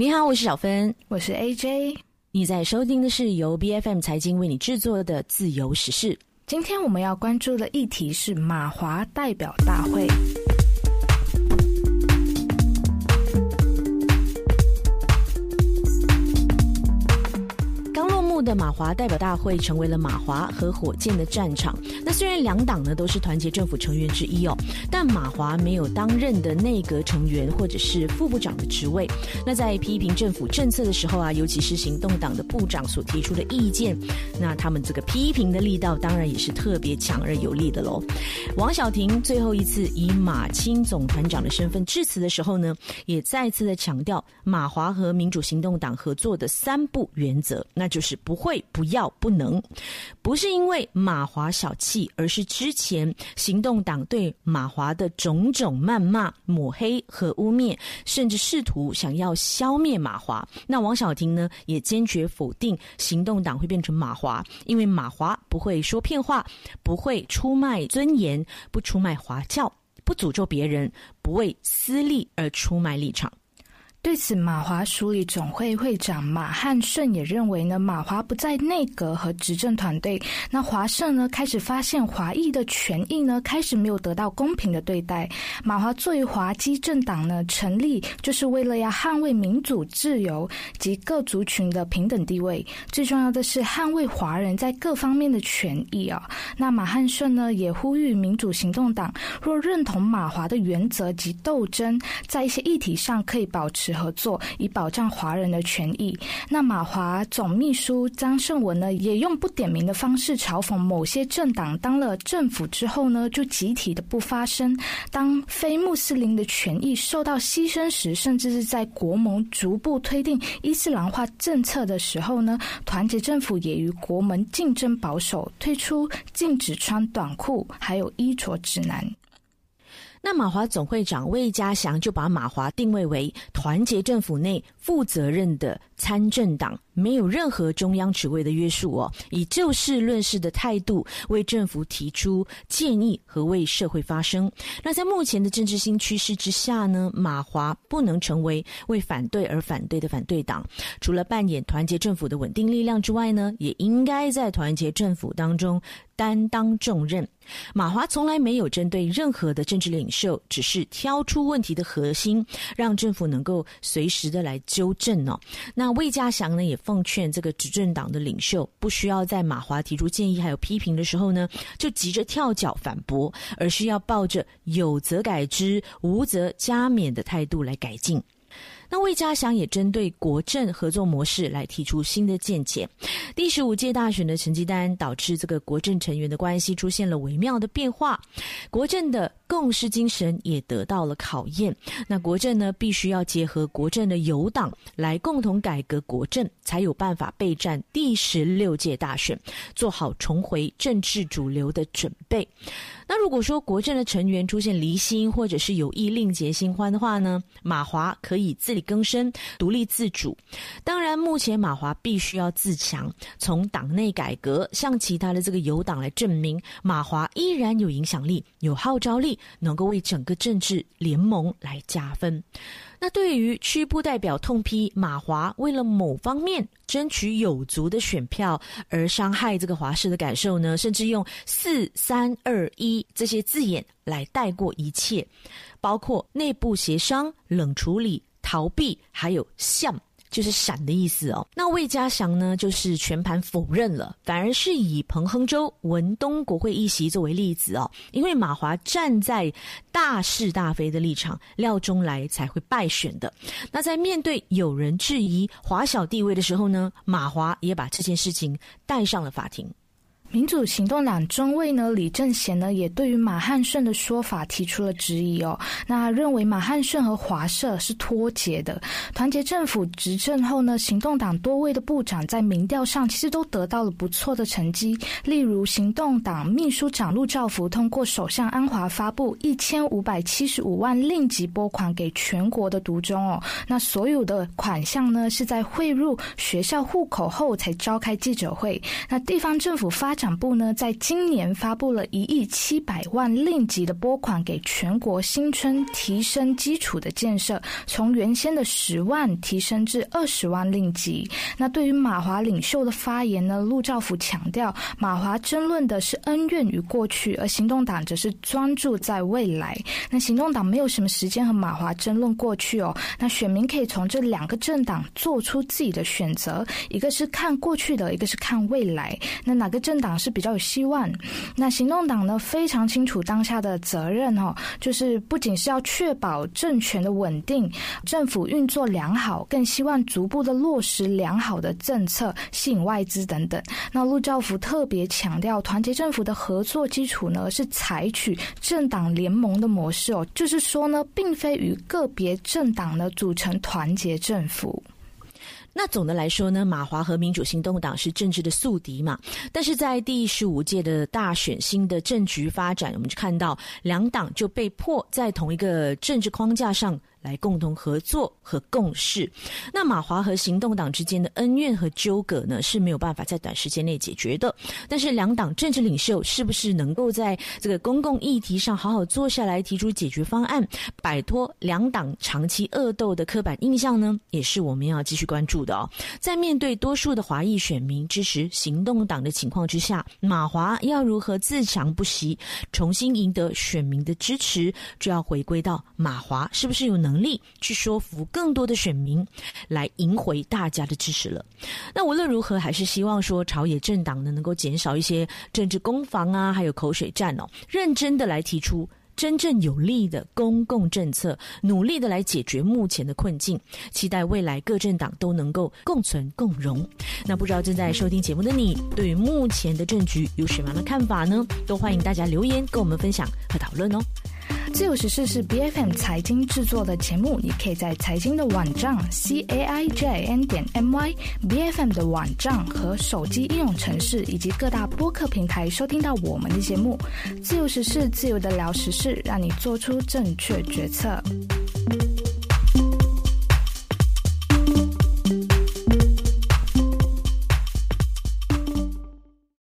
你好，我是小芬，我是 AJ。你在收听的是由 B F M 财经为你制作的《自由时事》。今天我们要关注的议题是马华代表大会。马华代表大会成为了马华和火箭的战场。那虽然两党呢都是团结政府成员之一哦，但马华没有当任的内阁成员或者是副部长的职位。那在批评政府政策的时候啊，尤其是行动党的部长所提出的意见，那他们这个批评的力道当然也是特别强而有力的喽。王小婷最后一次以马青总团长的身份致辞的时候呢，也再次的强调马华和民主行动党合作的三不原则，那就是。不会，不要，不能，不是因为马华小气，而是之前行动党对马华的种种谩骂、抹黑和污蔑，甚至试图想要消灭马华。那王小婷呢，也坚决否定行动党会变成马华，因为马华不会说骗话，不会出卖尊严，不出卖华教，不诅咒别人，不为私利而出卖立场。对此，马华署理总会会长马汉顺也认为呢，马华不在内阁和执政团队，那华社呢开始发现华裔的权益呢开始没有得到公平的对待。马华作为华基政党呢成立，就是为了要捍卫民主自由及各族群的平等地位，最重要的是捍卫华人在各方面的权益啊。那马汉顺呢也呼吁民主行动党若认同马华的原则及斗争，在一些议题上可以保持。合作以保障华人的权益。那马华总秘书张胜文呢，也用不点名的方式嘲讽某些政党当了政府之后呢，就集体的不发声。当非穆斯林的权益受到牺牲时，甚至是在国盟逐步推进伊斯兰化政策的时候呢，团结政府也与国盟竞争保守，推出禁止穿短裤还有衣着指南。那马华总会长魏家祥就把马华定位为团结政府内负责任的参政党，没有任何中央职位的约束哦，以就事论事的态度为政府提出建议和为社会发声。那在目前的政治新趋势之下呢，马华不能成为为反对而反对的反对党，除了扮演团结政府的稳定力量之外呢，也应该在团结政府当中担当重任。马华从来没有针对任何的政治领袖，只是挑出问题的核心，让政府能够随时的来纠正哦。那魏家祥呢，也奉劝这个执政党的领袖，不需要在马华提出建议还有批评的时候呢，就急着跳脚反驳，而是要抱着有则改之，无则加勉的态度来改进。那魏家祥也针对国政合作模式来提出新的见解。第十五届大选的成绩单导致这个国政成员的关系出现了微妙的变化，国政的共识精神也得到了考验。那国政呢，必须要结合国政的友党来共同改革国政，才有办法备战第十六届大选，做好重回政治主流的准备。那如果说国政的成员出现离心，或者是有意另结新欢的话呢，马华可以自力更生、独立自主。当然，目前马华必须要自强，从党内改革，向其他的这个友党来证明马华依然有影响力、有号召力，能够为整个政治联盟来加分。那对于区部代表痛批马华为了某方面争取有足的选票而伤害这个华氏的感受呢？甚至用四三二一这些字眼来带过一切，包括内部协商、冷处理、逃避，还有像。就是闪的意思哦。那魏家祥呢，就是全盘否认了，反而是以彭亨州文东国会议席作为例子哦。因为马华站在大是大非的立场，廖中来才会败选的。那在面对有人质疑华小地位的时候呢，马华也把这件事情带上了法庭。民主行动党中尉呢，李正贤呢，也对于马汉顺的说法提出了质疑哦。那认为马汉顺和华社是脱节的。团结政府执政后呢，行动党多位的部长在民调上其实都得到了不错的成绩。例如，行动党秘书长陆兆福通过首相安华发布一千五百七十五万令吉拨款给全国的独中哦。那所有的款项呢，是在汇入学校户口后才召开记者会。那地方政府发展部呢，在今年发布了一亿七百万令吉的拨款给全国新村提升基础的建设，从原先的十万提升至二十万令吉。那对于马华领袖的发言呢，陆兆福强调，马华争论的是恩怨与过去，而行动党则是专注在未来。那行动党没有什么时间和马华争论过去哦，那选民可以从这两个政党做出自己的选择，一个是看过去的，一个是看未来。那哪个政党党是比较有希望？那行动党呢，非常清楚当下的责任哦，就是不仅是要确保政权的稳定，政府运作良好，更希望逐步的落实良好的政策，吸引外资等等。那陆兆福特别强调，团结政府的合作基础呢，是采取政党联盟的模式哦，就是说呢，并非与个别政党呢组成团结政府。那总的来说呢，马华和民主行动党是政治的宿敌嘛。但是在第十五届的大选新的政局发展，我们就看到两党就被迫在同一个政治框架上。来共同合作和共事。那马华和行动党之间的恩怨和纠葛呢是没有办法在短时间内解决的。但是两党政治领袖是不是能够在这个公共议题上好好坐下来提出解决方案，摆脱两党长期恶斗的刻板印象呢？也是我们要继续关注的哦。在面对多数的华裔选民支持行动党的情况之下，马华要如何自强不息，重新赢得选民的支持，就要回归到马华是不是有能。能力去说服更多的选民，来赢回大家的支持了。那无论如何，还是希望说朝野政党呢能够减少一些政治攻防啊，还有口水战哦，认真的来提出真正有利的公共政策，努力的来解决目前的困境。期待未来各政党都能够共存共荣。那不知道正在收听节目的你，对于目前的政局有什么样的看法呢？都欢迎大家留言跟我们分享和讨论哦。自由时事是 B F M 财经制作的节目，你可以在财经的网站 c a i j n 点 m y B F M 的网站和手机应用程式以及各大播客平台收听到我们的节目。自由时事，自由的聊时事，让你做出正确决策。